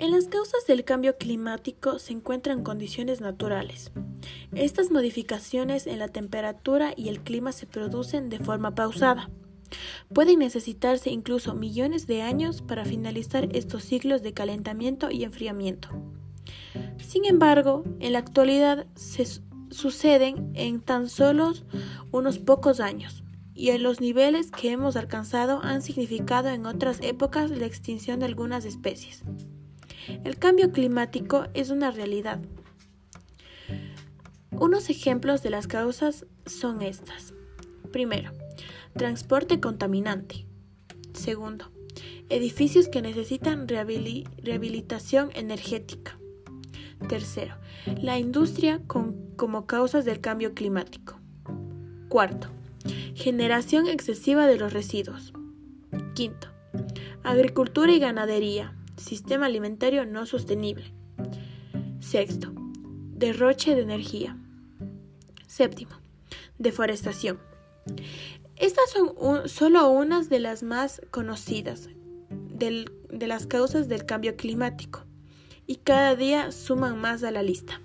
En las causas del cambio climático se encuentran condiciones naturales. Estas modificaciones en la temperatura y el clima se producen de forma pausada. Pueden necesitarse incluso millones de años para finalizar estos ciclos de calentamiento y enfriamiento. Sin embargo, en la actualidad se suceden en tan solo unos pocos años y en los niveles que hemos alcanzado han significado en otras épocas la extinción de algunas especies. El cambio climático es una realidad. Unos ejemplos de las causas son estas. Primero, transporte contaminante. Segundo, edificios que necesitan rehabilitación energética. Tercero, la industria como causas del cambio climático. Cuarto, generación excesiva de los residuos. Quinto, agricultura y ganadería sistema alimentario no sostenible. Sexto, derroche de energía. Séptimo, deforestación. Estas son solo unas de las más conocidas de las causas del cambio climático y cada día suman más a la lista.